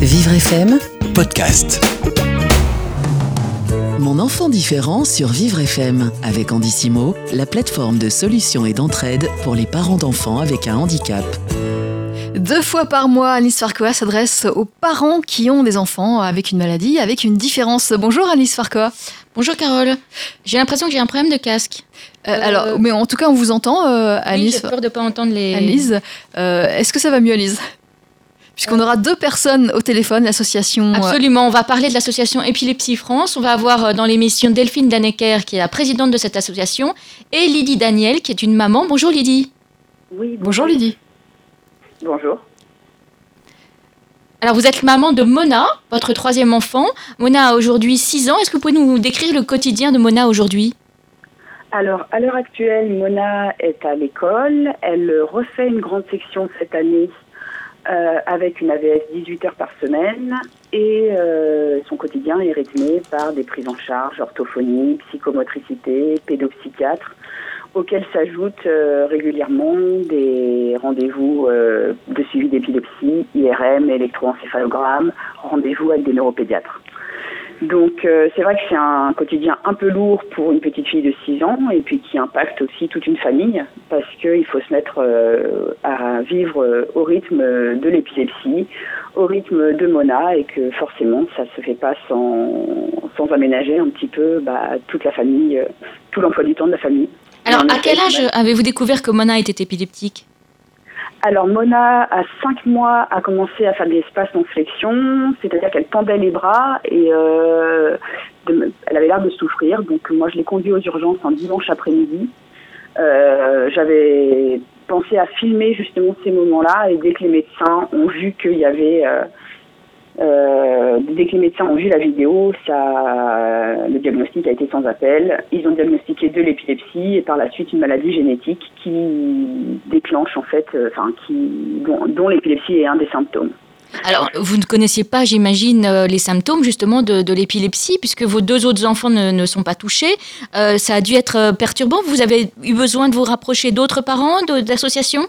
Vivre FM, podcast. mon enfant différent sur Vivre FM avec Andissimo, la plateforme de solutions et d'entraide pour les parents d'enfants avec un handicap. Deux fois par mois, Alice Farquois s'adresse aux parents qui ont des enfants avec une maladie, avec une différence. Bonjour Alice Farquois. Bonjour Carole. J'ai l'impression que j'ai un problème de casque. Euh, alors, mais en tout cas, on vous entend, euh, Oui, Alice. j'ai peur de pas entendre les. Alice, euh, est-ce que ça va mieux, Alice? Puisqu'on aura deux personnes au téléphone, l'association. euh, Absolument. On va parler de l'association Épilepsie France. On va avoir euh, dans l'émission Delphine Danecker, qui est la présidente de cette association, et Lydie Daniel, qui est une maman. Bonjour Lydie. Oui, Bonjour Lydie. Bonjour. Alors vous êtes maman de Mona, votre troisième enfant. Mona a aujourd'hui 6 ans. Est-ce que vous pouvez nous décrire le quotidien de Mona aujourd'hui? Alors, à l'heure actuelle, Mona est à l'école. Elle refait une grande section cette année avec une AVS 18 heures par semaine. Et euh, son quotidien est rythmé par des prises en charge orthophonie, psychomotricité, pédopsychiatre, auxquels s'ajoutent euh, régulièrement des rendez-vous euh, de suivi d'épilepsie, IRM, électroencéphalogramme, rendez-vous avec des neuropédiatres. Donc euh, c'est vrai que c'est un quotidien un peu lourd pour une petite fille de 6 ans et puis qui impacte aussi toute une famille parce qu'il faut se mettre euh, à vivre euh, au rythme de l'épilepsie, au rythme de Mona et que forcément ça se fait pas sans, sans aménager un petit peu bah, toute la famille, euh, tout l'emploi du temps de la famille. Alors à quel âge avez-vous découvert que Mona était épileptique? Alors Mona, à 5 mois, a commencé à faire des espaces en flexion, c'est-à-dire qu'elle tendait les bras et euh, elle avait l'air de souffrir. Donc moi, je l'ai conduite aux urgences un dimanche après-midi. Euh, J'avais pensé à filmer justement ces moments-là et dès que les médecins ont vu qu'il y avait... euh, euh, dès que les médecins ont vu la vidéo, ça, le diagnostic a été sans appel. Ils ont diagnostiqué de l'épilepsie et par la suite une maladie génétique qui déclenche en fait, euh, enfin qui dont, l'épilepsie est un des symptômes. Alors, vous ne connaissiez pas, j'imagine, euh, les symptômes justement de, l'épilepsie, puisque vos deux autres enfants ne, sont pas touchés. Ça a dû être perturbant. Vous avez eu besoin de vous rapprocher d'autres parents, d'associations?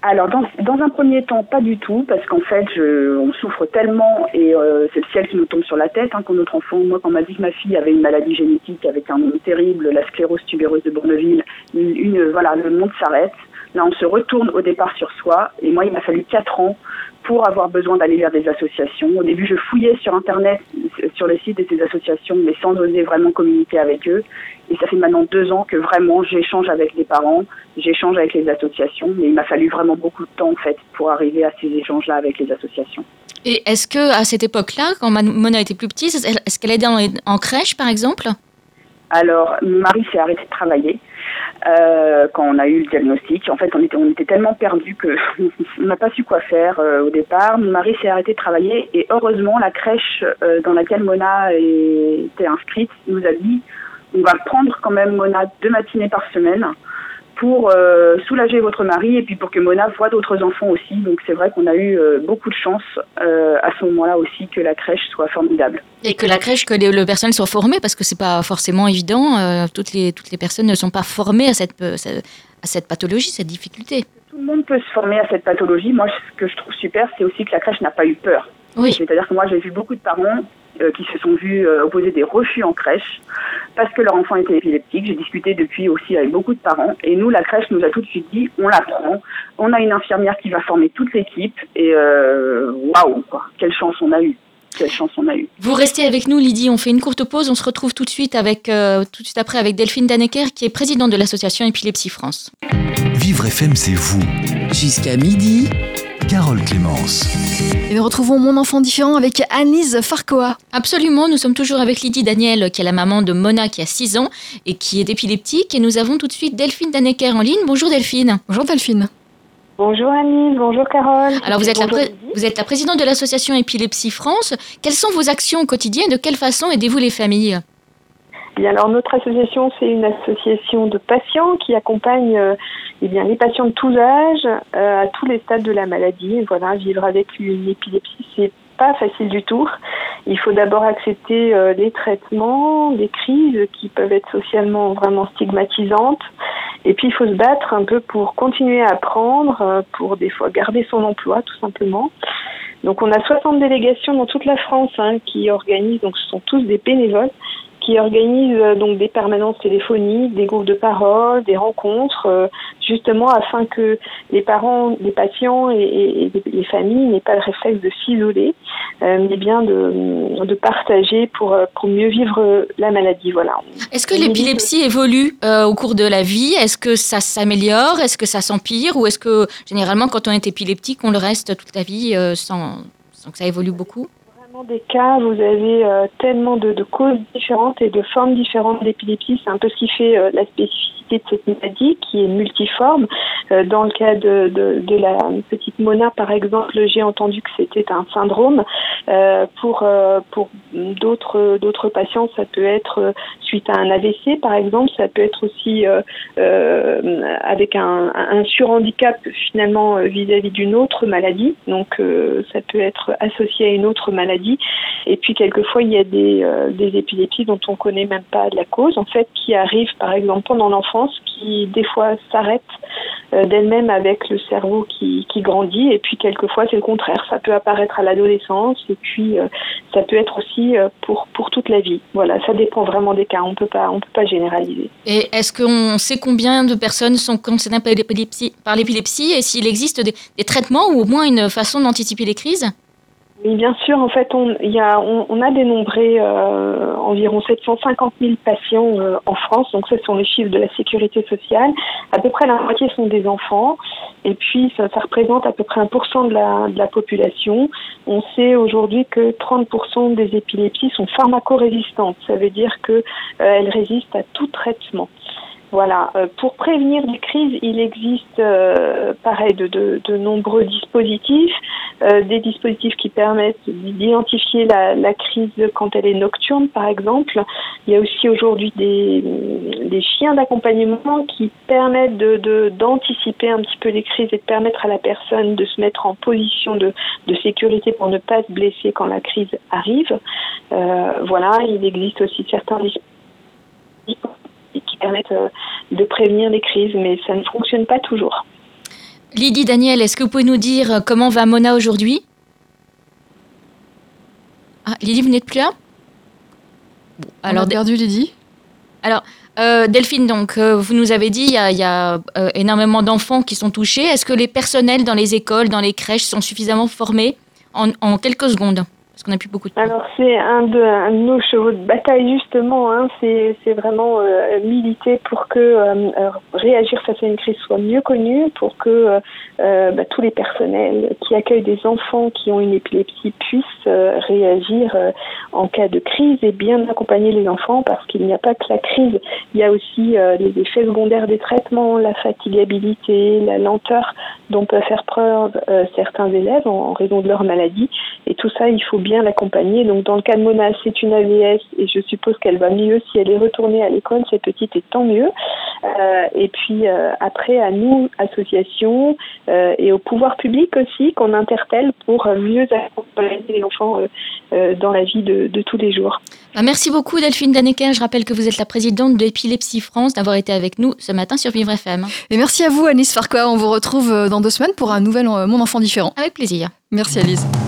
Alors dans, un premier temps, pas du tout, parce qu'en fait, on souffre tellement et euh, c'est le ciel qui nous tombe sur la tête. Hein, quand notre enfant, moi, quand m'a dit que ma fille avait une maladie génétique avec un nom terrible, la sclérose tubéreuse de Bourneville, une- voilà, le monde s'arrête. Là, on se retourne au départ sur soi. Et moi, il m'a fallu quatre ans pour avoir besoin d'aller vers des associations. Au début, je fouillais sur Internet, sur le site de ces associations, mais sans oser vraiment communiquer avec eux. Et ça fait maintenant deux ans que vraiment j'échange avec les parents, j'échange avec les associations, mais il m'a fallu vraiment beaucoup de temps en fait pour arriver à ces échanges-là avec les associations. Et est-ce que à cette époque-là, quand Mona était plus petite, est- est-ce qu'elle était en, en crèche, par exemple? Alors, mon mari s'est arrêté de travailler euh, quand on a eu le diagnostic. En fait, on était, tellement perdus que on n'a pas su quoi faire euh, au départ. Mon mari s'est arrêté de travailler et heureusement, la crèche euh, dans laquelle Mona était inscrite nous a dit on va prendre quand même Mona deux matinées par semaine pour euh, soulager votre mari et puis pour que Mona voit d'autres enfants aussi. Donc c'est vrai qu'on a eu euh, beaucoup de chance euh, à ce moment-là aussi que la crèche soit formidable. Et que la crèche, que les- le personnel soit formé, parce que c'est pas forcément évident. toutes, les, toutes les personnes ne sont pas formées à cette, à cette pathologie, cette difficulté. Tout le monde peut se former à cette pathologie. Moi, ce que je trouve super, c'est aussi que la crèche n'a pas eu peur. Oui. C'est-à-dire que moi, j'ai vu beaucoup de parents qui se sont vus euh, opposer des refus en crèche parce que leur enfant était épileptique. J'ai discuté depuis aussi avec beaucoup de parents. Et nous, la crèche nous a tout de suite dit, on la prend. On a une infirmière qui va former toute l'équipe. Et euh, waouh, quoi. Quelle chance on a eu. Quelle chance on a eu. Vous restez avec nous, Lydie. On fait une courte pause. On se retrouve tout de suite avec, euh, tout de suite après avec Delphine Danecker, qui est présidente de l'association Épilepsie France. Vivre FM, c'est vous. Jusqu'à midi, Carole Clémence. Et nous retrouvons mon enfant différent avec Alice Farquois. Absolument, nous sommes toujours avec Lydie Daniel, qui est la maman de Mona, qui a 6 ans et qui est épileptique. Et nous avons tout de suite Delphine Danecker en ligne. Bonjour Delphine. Bonjour Delphine. Bonjour Annie, bonjour Carole. Alors êtes, Bonjour vous êtes la présidente de l'association Épilepsie France. Quelles sont vos actions au quotidien? De quelle façon aidez-vous les familles? Bien, alors notre association, c'est une association de patients qui accompagne euh, eh bien, les patients de tous âges euh, à tous les stades de la maladie. Voilà, vivre avec une épilepsie, c'est pas facile du tout. Il faut d'abord accepter euh, les traitements, les crises qui peuvent être socialement vraiment stigmatisantes. Et puis il faut se battre un peu pour continuer à apprendre, euh, pour des fois garder son emploi tout simplement. Donc on a 60 délégations dans toute la France hein, qui organisent, donc ce sont tous des bénévoles qui organisent euh, donc des permanences téléphoniques, des groupes de parole, des rencontres, euh, justement afin que les parents, les patients et, les familles n'aient pas le réflexe de s'isoler, euh, mais bien de, de partager pour, pour mieux vivre la maladie. Voilà. Est-ce que l'épilepsie évolue au cours de la vie? Est-ce que ça s'améliore? Est-ce que ça s'empire? Ou est-ce que généralement quand on est épileptique, on le reste toute la vie sans, sans que ça évolue beaucoup? Des cas, vous avez euh, tellement de, causes différentes et de formes différentes d'épilepsie. C'est un peu ce qui fait euh, la spécificité de cette maladie qui est multiforme. Euh, dans le cas de, la petite Mona, par exemple, j'ai entendu que c'était un syndrome. pour pour d'autres d'autres patients, ça peut être suite à un AVC, par exemple. Ça peut être aussi avec un, un surhandicap finalement vis-à-vis d'une autre maladie. Donc ça peut être associé à une autre maladie et puis quelquefois, il y a des, euh, des épilepsies dont on ne connaît même pas la cause, en fait, qui arrivent par exemple pendant l'enfance, qui des fois s'arrêtent euh, d'elles-mêmes avec le cerveau qui, qui grandit. Et puis quelquefois, c'est le contraire. Ça peut apparaître à l'adolescence et puis euh, ça peut être aussi pour, pour toute la vie. Voilà, ça dépend vraiment des cas. On peut pas, on peut pas généraliser. Et est-ce qu'on sait combien de personnes sont concernées par l'épilepsie et s'il existe des traitements ou au moins une façon d'anticiper les crises? Oui, bien sûr. En fait, on, y a, on, a dénombré euh, environ 750 000 patients euh, en France. Donc, ce sont les chiffres de la sécurité sociale. À peu près la moitié sont des enfants. Et puis, ça, ça représente à peu près 1% de la, de la population. On sait aujourd'hui que 30% des épilepsies sont pharmacorésistantes. Ça veut dire qu'elles euh, résistent à tout traitement. Voilà. Euh, pour prévenir les crises, il existe, euh, pareil, de, de, de, nombreux dispositifs, euh, des dispositifs qui permettent d'identifier la, la, crise quand elle est nocturne, par exemple. Il y a aussi aujourd'hui des, des chiens d'accompagnement qui permettent de d'anticiper un petit peu les crises et de permettre à la personne de se mettre en position de, de sécurité pour ne pas se blesser quand la crise arrive. voilà. Il existe aussi certains dispositifs permettent euh, de prévenir les crises, mais ça ne fonctionne pas toujours. Lydie Daniel, est-ce que vous pouvez nous dire euh, comment va Mona aujourd'hui? Ah, Lydie, vous n'êtes plus là? Alors, On a perdu Lydie. Alors, euh, Delphine, donc, vous nous avez dit, il y a, énormément d'enfants qui sont touchés. Est-ce que les personnels dans les écoles, dans les crèches sont suffisamment formés en quelques secondes? Qu'on n'a plus beaucoup de temps. Alors c'est un de, nos chevaux de bataille justement, hein, c'est vraiment euh, militer pour que euh, euh, réagir face à une crise soit mieux connu, pour que bah, tous les personnels qui accueillent des enfants qui ont une épilepsie puissent réagir en cas de crise et bien accompagner les enfants parce qu'il n'y a pas que la crise, il y a aussi les effets secondaires des traitements, la fatigabilité, la lenteur dont peuvent faire preuve certains élèves en, en raison de leur maladie et tout ça il faut bien bien l'accompagner. Donc dans le cas de Mona, c'est une AVS et je suppose qu'elle va mieux si elle est retournée à l'école, c'est petite et tant mieux. Euh, et puis euh, après, à nous, associations euh, et au pouvoir public aussi, qu'on interpelle pour mieux accompagner les enfants dans la vie de, tous les jours. Bah, merci beaucoup Delphine Danecker. Je rappelle que vous êtes la présidente de Épilepsie France d'avoir été avec nous ce matin sur Vivre FM. Et merci à vous Alice Farquhar. On vous retrouve dans deux semaines pour un nouvel Mon Enfant Différent. Avec plaisir. Merci Alice.